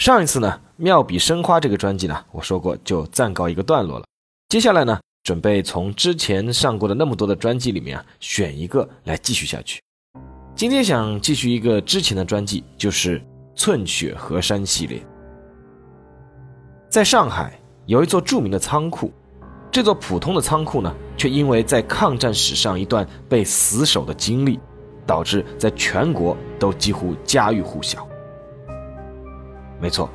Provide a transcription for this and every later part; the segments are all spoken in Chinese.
上一次呢，妙笔生花这个专辑呢，我说过就暂告一个段落了。接下来呢，准备从之前上过的那么多的专辑里面啊，选一个来继续下去。今天想继续一个之前的专辑，就是寸雪河山系列。在上海有一座著名的仓库，这座普通的仓库呢，却因为在抗战史上一段被死守的经历，导致在全国都几乎家喻户晓。没错，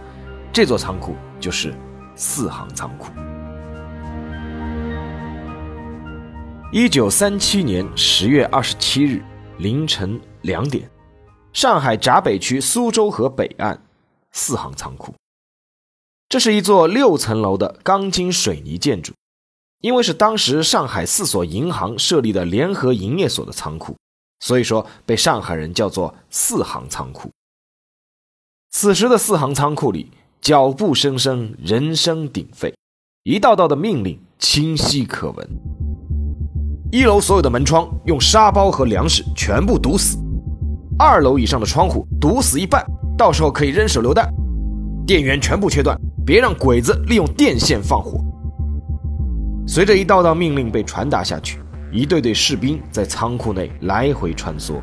这座仓库就是四行仓库。一九三七年十月二十七日凌晨两点，上海闸北区苏州河北岸四行仓库。这是一座六层楼的钢筋水泥建筑，因为是当时上海四所银行设立的联合营业所的仓库，所以说被上海人叫做四行仓库。此时的四行仓库里，脚步声声，人声鼎沸，一道道的命令清晰可闻。一楼所有的门窗用沙包和粮食全部堵死，二楼以上的窗户堵死一半，到时候可以扔手榴弹。电源全部切断。别让鬼子利用电线放火。随着一道道命令被传达下去，一队队士兵在仓库内来回穿梭。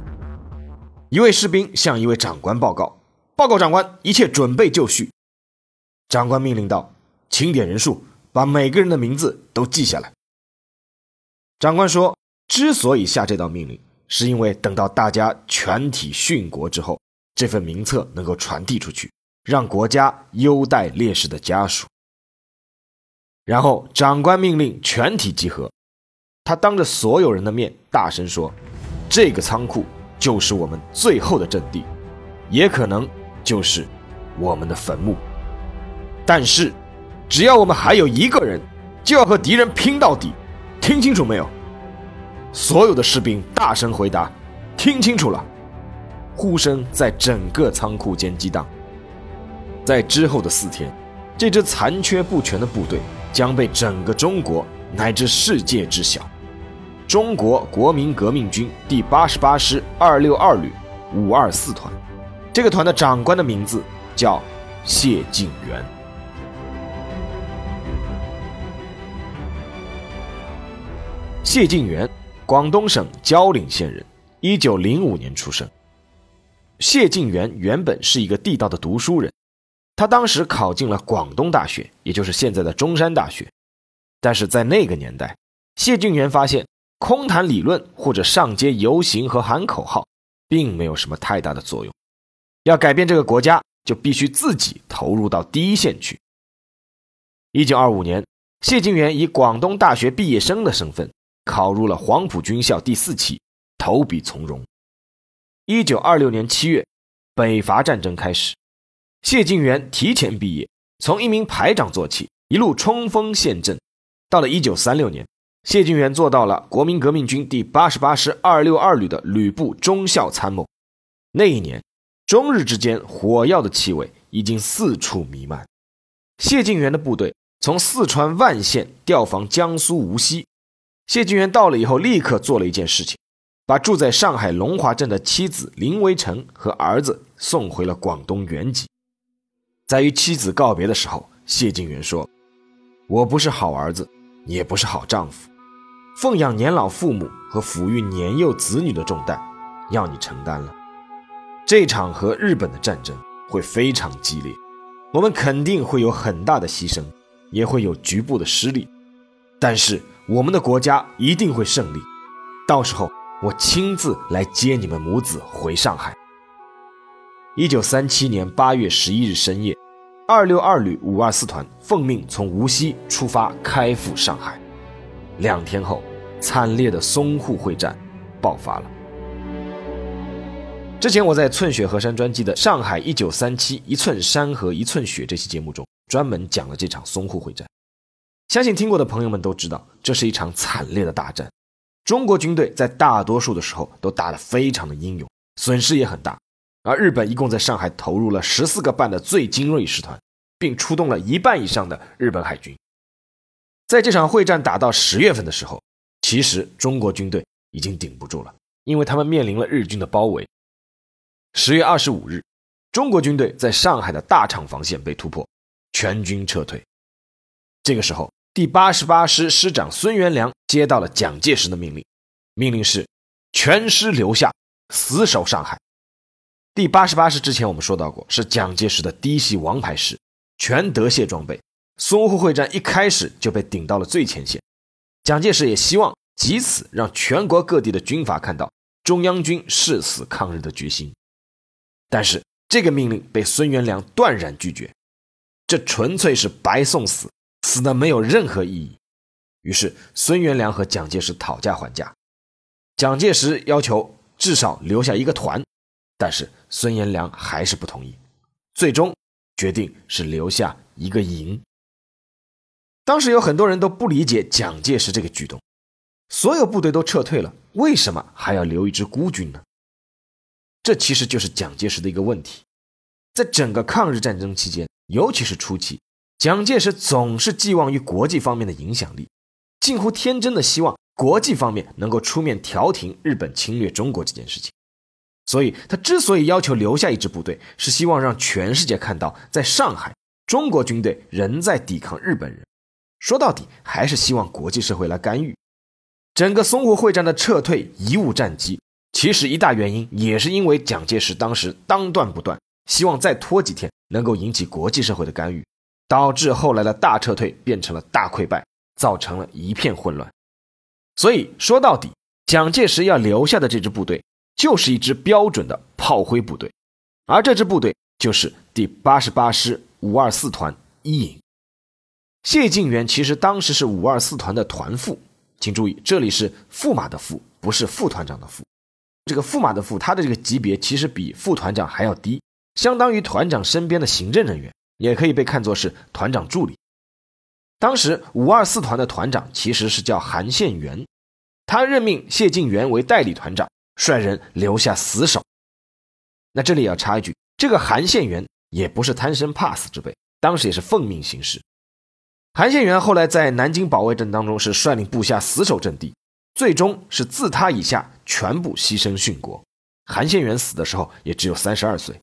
一位士兵向一位长官报告：“报告长官，一切准备就绪。”长官命令道：“清点人数，把每个人的名字都记下来。”长官说：“之所以下这道命令，是因为等到大家全体殉国之后，这份名册能够传递出去。”让国家优待烈士的家属。然后长官命令全体集合，他当着所有人的面大声说：“这个仓库就是我们最后的阵地，也可能就是我们的坟墓。但是，只要我们还有一个人，就要和敌人拼到底。听清楚没有？”所有的士兵大声回答：“听清楚了。”呼声在整个仓库间激荡。在之后的四天，这支残缺不全的部队将被整个中国乃至世界知晓。中国国民革命军第八十八师二六二旅五二四团，这个团的长官的名字叫谢晋元。谢晋元，广东省蕉岭县人，一九零五年出生。谢晋元原本是一个地道的读书人。他当时考进了广东大学，也就是现在的中山大学。但是在那个年代，谢晋元发现空谈理论或者上街游行和喊口号，并没有什么太大的作用。要改变这个国家，就必须自己投入到第一线去。一九二五年，谢晋元以广东大学毕业生的身份考入了黄埔军校第四期，投笔从戎。一九二六年七月，北伐战争开始。谢晋元提前毕业，从一名排长做起，一路冲锋陷阵。到了1936年，谢晋元做到了国民革命军第八十八师二六二旅的旅部中校参谋。那一年，中日之间火药的气味已经四处弥漫。谢晋元的部队从四川万县调防江苏无锡。谢晋元到了以后，立刻做了一件事情，把住在上海龙华镇的妻子林维成和儿子送回了广东原籍。在与妻子告别的时候，谢晋元说：“我不是好儿子，也不是好丈夫，奉养年老父母和抚育年幼子女的重担，要你承担了。这场和日本的战争会非常激烈，我们肯定会有很大的牺牲，也会有局部的失利，但是我们的国家一定会胜利。到时候我亲自来接你们母子回上海。”一九三七年八月十一日深夜。二六二旅五二四团奉命从无锡出发，开赴上海。两天后，惨烈的淞沪会战爆发了。之前我在《寸雪河山》专辑的《上海一九三七一寸山河一寸血》这期节目中，专门讲了这场淞沪会战。相信听过的朋友们都知道，这是一场惨烈的大战。中国军队在大多数的时候都打得非常的英勇，损失也很大。而日本一共在上海投入了十四个半的最精锐师团，并出动了一半以上的日本海军。在这场会战打到十月份的时候，其实中国军队已经顶不住了，因为他们面临了日军的包围。十月二十五日，中国军队在上海的大厂防线被突破，全军撤退。这个时候，第八十八师师长孙元良接到了蒋介石的命令，命令是全师留下，死守上海。第八十八师之前我们说到过，是蒋介石的嫡系王牌师，全德械装备。淞沪会战一开始就被顶到了最前线，蒋介石也希望借此让全国各地的军阀看到中央军誓死抗日的决心。但是这个命令被孙元良断然拒绝，这纯粹是白送死，死的没有任何意义。于是孙元良和蒋介石讨价还价，蒋介石要求至少留下一个团。但是孙元良还是不同意，最终决定是留下一个营。当时有很多人都不理解蒋介石这个举动，所有部队都撤退了，为什么还要留一支孤军呢？这其实就是蒋介石的一个问题。在整个抗日战争期间，尤其是初期，蒋介石总是寄望于国际方面的影响力，近乎天真的希望国际方面能够出面调停日本侵略中国这件事情。所以，他之所以要求留下一支部队，是希望让全世界看到，在上海，中国军队仍在抵抗日本人。说到底，还是希望国际社会来干预。整个淞沪会战的撤退贻误战机，其实一大原因也是因为蒋介石当时当断不断，希望再拖几天能够引起国际社会的干预，导致后来的大撤退变成了大溃败，造成了一片混乱。所以说到底，蒋介石要留下的这支部队。就是一支标准的炮灰部队，而这支部队就是第八十八师五二四团一营。谢晋元其实当时是五二四团的团副，请注意，这里是驸马的驸，不是副团长的副。这个驸马的驸，他的这个级别其实比副团长还要低，相当于团长身边的行政人员，也可以被看作是团长助理。当时五二四团的团长其实是叫韩宪元，他任命谢晋元为代理团长。率人留下死守。那这里要插一句，这个韩宪元也不是贪生怕死之辈，当时也是奉命行事。韩宪元后来在南京保卫战当中是率领部下死守阵地，最终是自他以下全部牺牲殉国。韩宪元死的时候也只有三十二岁。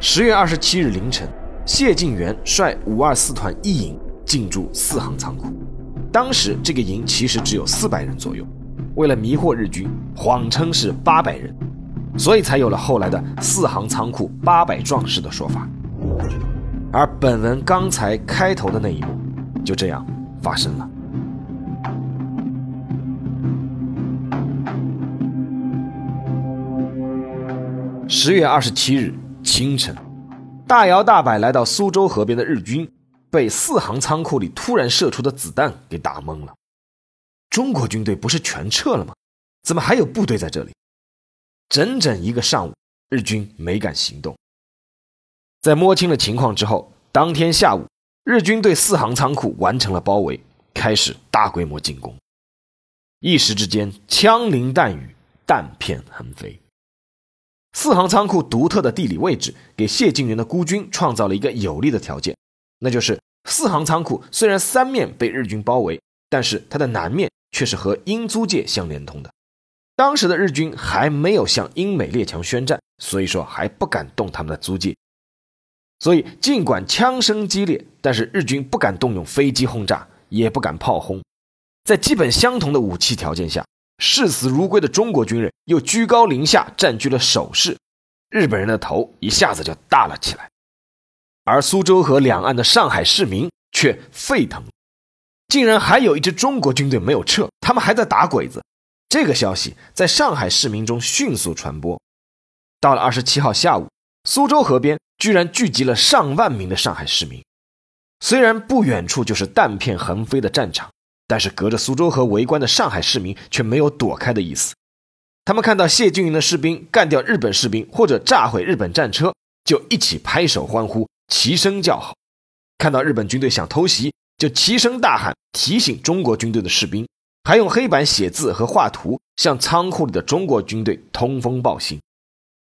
十月二十七日凌晨，谢晋元率五二四团一营进驻四行仓库，当时这个营其实只有四百人左右。为了迷惑日军，谎称是八百人，所以才有了后来的四行仓库八百壮士的说法。而本文刚才开头的那一幕，就这样发生了。十月二十七日清晨，大摇大摆来到苏州河边的日军，被四行仓库里突然射出的子弹给打懵了。中国军队不是全撤了吗？怎么还有部队在这里？整整一个上午，日军没敢行动。在摸清了情况之后，当天下午，日军对四行仓库完成了包围，开始大规模进攻。一时之间，枪林弹雨，弹片横飞。四行仓库独特的地理位置，给谢晋元的孤军创造了一个有利的条件，那就是四行仓库虽然三面被日军包围，但是它的南面。却是和英租界相连通的。当时的日军还没有向英美列强宣战，所以说还不敢动他们的租界。所以尽管枪声激烈，但是日军不敢动用飞机轰炸，也不敢炮轰。在基本相同的武器条件下，视死如归的中国军人又居高临下占据了守势，日本人的头一下子就大了起来。而苏州河两岸的上海市民却沸腾。竟然还有一支中国军队没有撤，他们还在打鬼子。这个消息在上海市民中迅速传播。到了二十七号下午，苏州河边居然聚集了上万名的上海市民。虽然不远处就是弹片横飞的战场，但是隔着苏州河围观的上海市民却没有躲开的意思。他们看到谢晋云的士兵干掉日本士兵或者炸毁日本战车，就一起拍手欢呼，齐声叫好。看到日本军队想偷袭，就齐声大喊，提醒中国军队的士兵，还用黑板写字和画图，向仓库里的中国军队通风报信。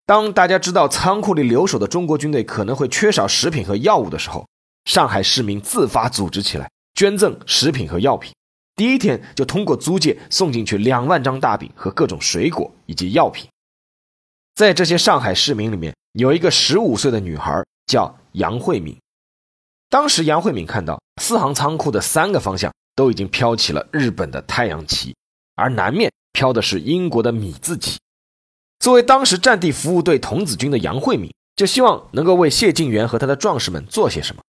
当大家知道仓库里留守的中国军队可能会缺少食品和药物的时候，上海市民自发组织起来，捐赠食品和药品。第一天就通过租界送进去两万张大饼和各种水果以及药品。在这些上海市民里面，有一个十五岁的女孩叫杨慧敏。当时杨慧敏看到四行仓库的三个方向都已经飘起了日本的太阳旗，而南面飘的是英国的米字旗。作为当时战地服务队童子军的杨慧敏，就希望能够为谢晋元和他的壮士们做些什么。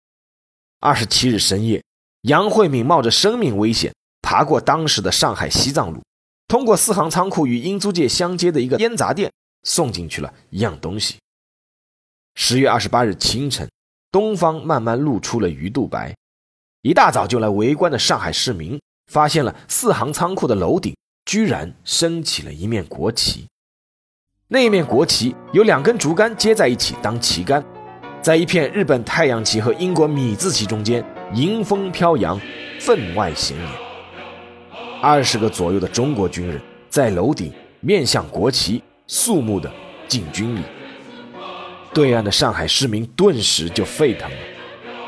二十七日深夜，杨慧敏冒着生命危险。爬过当时的上海西藏路，通过四行仓库与英租界相接的一个烟杂店，送进去了一样东西。十月二十八日清晨，东方慢慢露出了鱼肚白。一大早就来围观的上海市民，发现了四行仓库的楼顶居然升起了一面国旗。那一面国旗有两根竹竿接在一起当旗杆，在一片日本太阳旗和英国米字旗中间，迎风飘扬，分外显眼。二十个左右的中国军人在楼顶面向国旗肃穆地进军礼，对岸的上海市民顿时就沸腾了，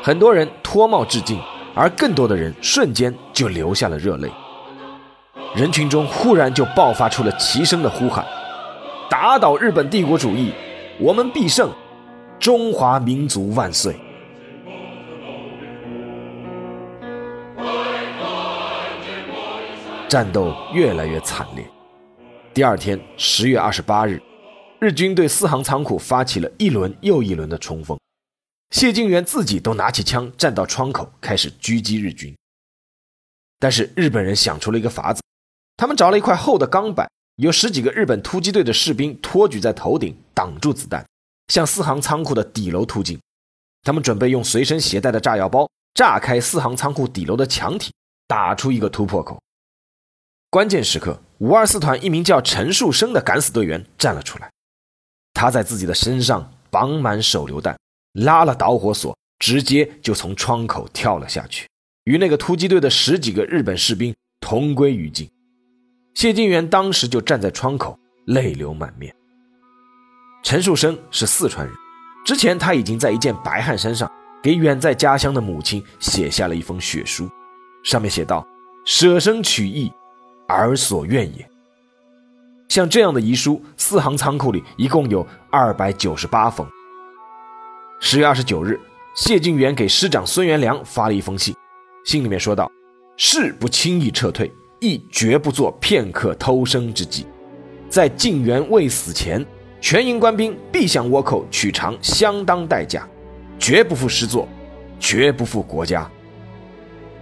很多人脱帽致敬，而更多的人瞬间就流下了热泪。人群中忽然就爆发出了齐声的呼喊：“打倒日本帝国主义，我们必胜！中华民族万岁！”战斗越来越惨烈。第二天，十月二十八日，日军对四行仓库发起了一轮又一轮的冲锋。谢晋元自己都拿起枪站到窗口，开始狙击日军。但是日本人想出了一个法子，他们找了一块厚的钢板，有十几个日本突击队的士兵托举在头顶，挡住子弹，向四行仓库的底楼突进。他们准备用随身携带的炸药包炸开四行仓库底楼的墙体，打出一个突破口。关键时刻，五二四团一名叫陈树生的敢死队员站了出来。他在自己的身上绑满手榴弹，拉了导火索，直接就从窗口跳了下去，与那个突击队的十几个日本士兵同归于尽。谢晋元当时就站在窗口，泪流满面。陈树生是四川人，之前他已经在一件白汗衫上给远在家乡的母亲写下了一封血书，上面写道：“舍生取义。”儿所愿也。像这样的遗书，四行仓库里一共有二百九十八封。十月二十九日，谢晋元给师长孙元良发了一封信，信里面说道：“誓不轻易撤退，亦绝不做片刻偷生之计。在晋元未死前，全营官兵必向倭寇取偿相当代价，绝不负师座，绝不负国家。”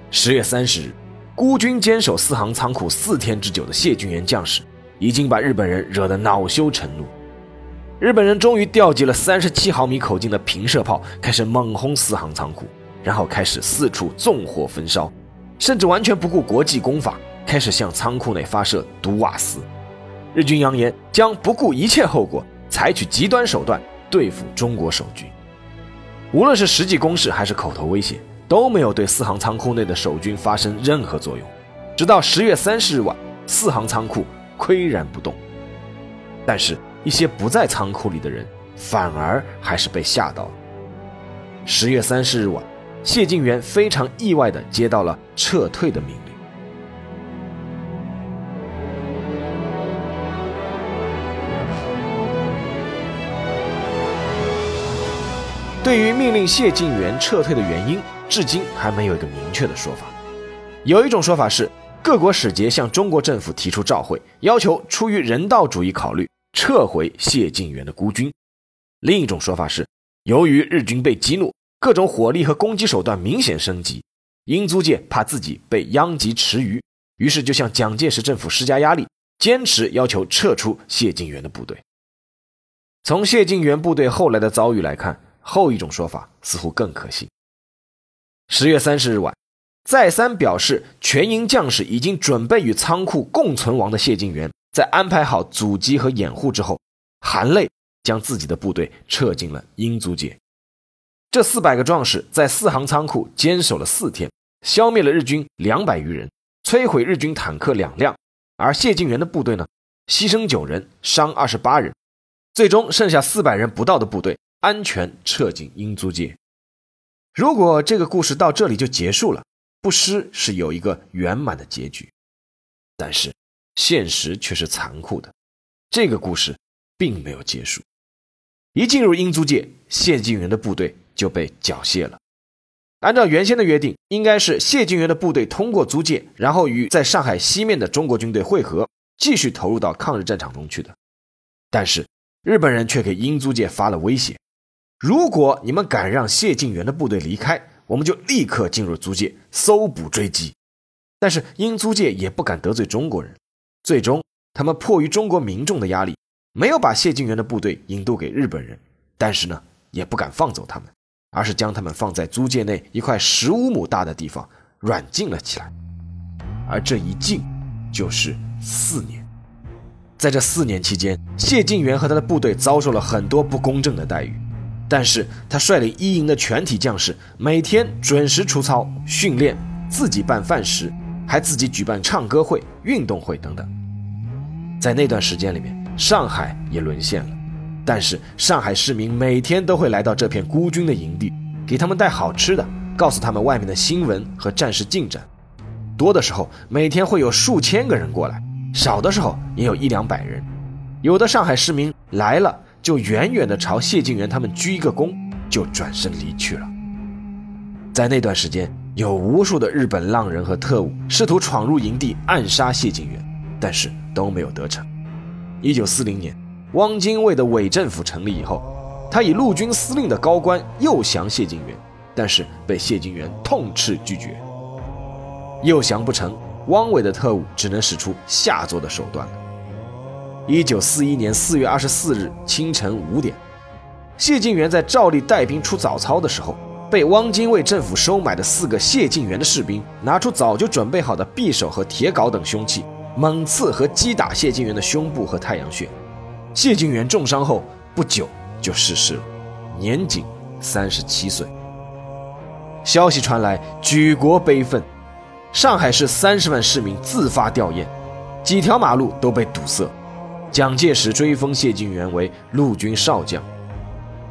十月三十日。孤军坚守四行仓库四天之久的谢晋元将士，已经把日本人惹得恼羞成怒。日本人终于调集了三十七毫米口径的平射炮，开始猛轰四行仓库，然后开始四处纵火焚烧，甚至完全不顾国际公法，开始向仓库内发射毒瓦斯。日军扬言将不顾一切后果，采取极端手段对付中国守军。无论是实际攻势还是口头威胁。都没有对四行仓库内的守军发生任何作用，直到十月三十日晚，四行仓库岿然不动。但是，一些不在仓库里的人反而还是被吓到了。十月三十日晚，谢晋元非常意外地接到了撤退的命令。对于命令谢晋元撤退的原因。至今还没有一个明确的说法。有一种说法是，各国使节向中国政府提出召会，要求出于人道主义考虑撤回谢晋元的孤军。另一种说法是，由于日军被激怒，各种火力和攻击手段明显升级，英租界怕自己被殃及池鱼，于是就向蒋介石政府施加压力，坚持要求撤出谢晋元的部队。从谢晋元部队后来的遭遇来看，后一种说法似乎更可信。十月三十日晚，再三表示全营将士已经准备与仓库共存亡的谢晋元，在安排好阻击和掩护之后，含泪将自己的部队撤进了英租界。这四百个壮士在四行仓库坚守了四天，消灭了日军两百余人，摧毁日军坦克两辆。而谢晋元的部队呢，牺牲九人，伤二十八人，最终剩下四百人不到的部队安全撤进英租界。如果这个故事到这里就结束了，不失是有一个圆满的结局。但是现实却是残酷的，这个故事并没有结束。一进入英租界，谢晋元的部队。就被缴械了。按照原先的约定，应该是谢晋元的部队通过租界，然后与在上海西面的中国军队会合，继续投入到抗日战场中去的。但是日本人却给英租界发了威胁：如果你们敢让谢晋元的部队离开，我们就立刻进入租界搜捕追击。但是英租界也不敢得罪中国人，最终他们迫于中国民众的压力，没有把谢晋元的部队引渡给日本人，但是呢，也不敢放走他们。而是将他们放在租界内一块十五亩大的地方软禁了起来，而这一禁就是四年。在这四年期间，谢晋元和他的部队遭受了很多不公正的待遇，但是他率领一营的全体将士每天准时出操训练，自己办饭食，还自己举办唱歌会、运动会等等。在那段时间里面，上海也沦陷了。但是上海市民每天都会来到这片孤军的营地，给他们带好吃的，告诉他们外面的新闻和战事进展。多的时候每天会有数千个人过来，少的时候也有一两百人。有的上海市民来了，就远远地朝谢晋元他们鞠一个躬，就转身离去了。在那段时间，有无数的日本浪人和特务试图闯入营地暗杀谢晋元，但是都没有得逞。一九四零年。汪精卫的伪政府成立以后，他以陆军司令的高官诱降谢晋元，但是被谢晋元痛斥拒绝。诱降不成，汪伪的特务只能使出下作的手段了。一九四一年四月二十四日清晨五点，谢晋元在照例带兵出早操的时候，被汪精卫政府收买的四个谢晋元的士兵拿出早就准备好的匕首和铁镐等凶器，猛刺和击打谢晋元的胸部和太阳穴。谢晋元重伤后不久就逝世了，年仅三十七岁。消息传来，举国悲愤，上海市三十万市民自发吊唁，几条马路都被堵塞。蒋介石追封谢晋元为陆军少将，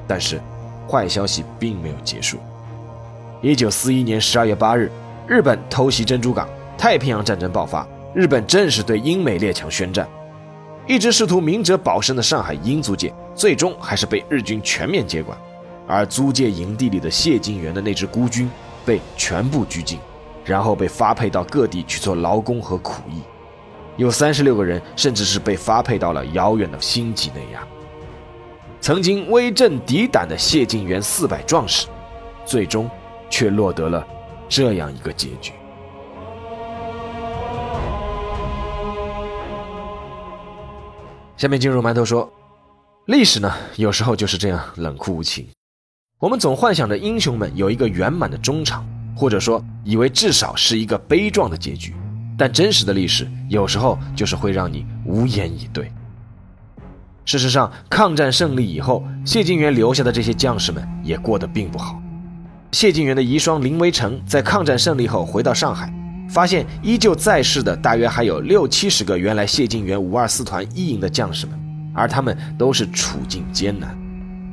但是坏消息并没有结束。一九四一年十二月八日，日本偷袭珍珠港，太平洋战争爆发，日本正式对英美列强宣战。一直试图明哲保身的上海英租界，最终还是被日军全面接管，而租界营地里的谢晋元的那支孤军被全部拘禁，然后被发配到各地去做劳工和苦役，有三十六个人甚至是被发配到了遥远的新几内亚。曾经威震敌胆的谢晋元四百壮士，最终却落得了这样一个结局。下面进入馒头说，历史呢有时候就是这样冷酷无情。我们总幻想着英雄们有一个圆满的终场，或者说以为至少是一个悲壮的结局，但真实的历史有时候就是会让你无言以对。事实上，抗战胜利以后，谢晋元留下的这些将士们也过得并不好。谢晋元的遗孀林维成在抗战胜利后回到上海。发现依旧在世的大约还有六七十个原来谢晋元五二四团一营的将士们，而他们都是处境艰难，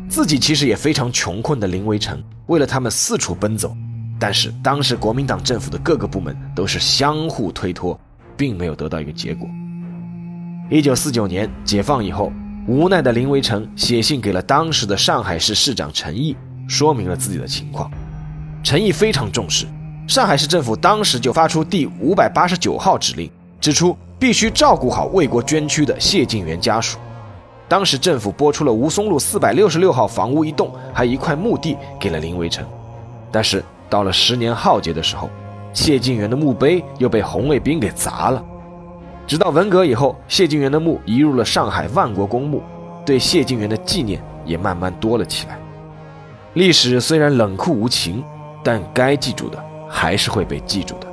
自己其实也非常穷困的林维成，为了他们四处奔走，但是当时国民党政府的各个部门都是相互推脱，并没有得到一个结果。一九四九年解放以后，无奈的林维成写信给了当时的上海市市长陈毅，说明了自己的情况，陈毅非常重视。上海市政府当时就发出第五百八十九号指令，指出必须照顾好为国捐躯的谢晋元家属。当时政府拨出了吴淞路四百六十六号房屋一栋，还有一块墓地给了林维成。但是到了十年浩劫的时候，谢晋元的墓碑又被红卫兵给砸了。直到文革以后，谢晋元的墓移入了上海万国公墓，对谢晋元的纪念也慢慢多了起来。历史虽然冷酷无情，但该记住的。还是会被记住的，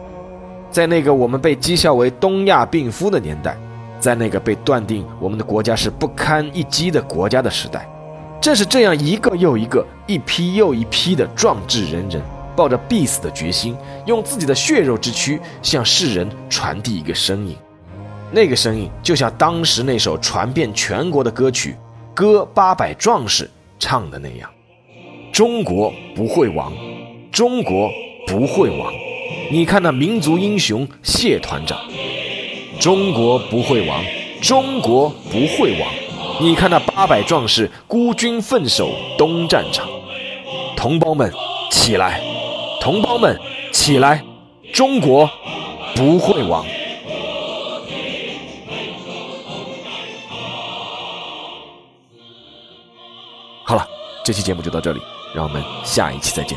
在那个我们被讥笑为东亚病夫的年代，在那个被断定我们的国家是不堪一击的国家的时代，正是这样一个又一个、一批又一批的壮志人人，抱着必死的决心，用自己的血肉之躯向世人传递一个声音。那个声音就像当时那首传遍全国的歌曲《歌八百壮士》唱的那样：“中国不会亡，中国不会亡。”你看那民族英雄谢团长，中国不会亡，中国不会亡。你看那八百壮士孤军奋守东战场，同胞们起来，同胞们起来，中国不会亡。好了，这期节目就到这里，让我们下一期再见。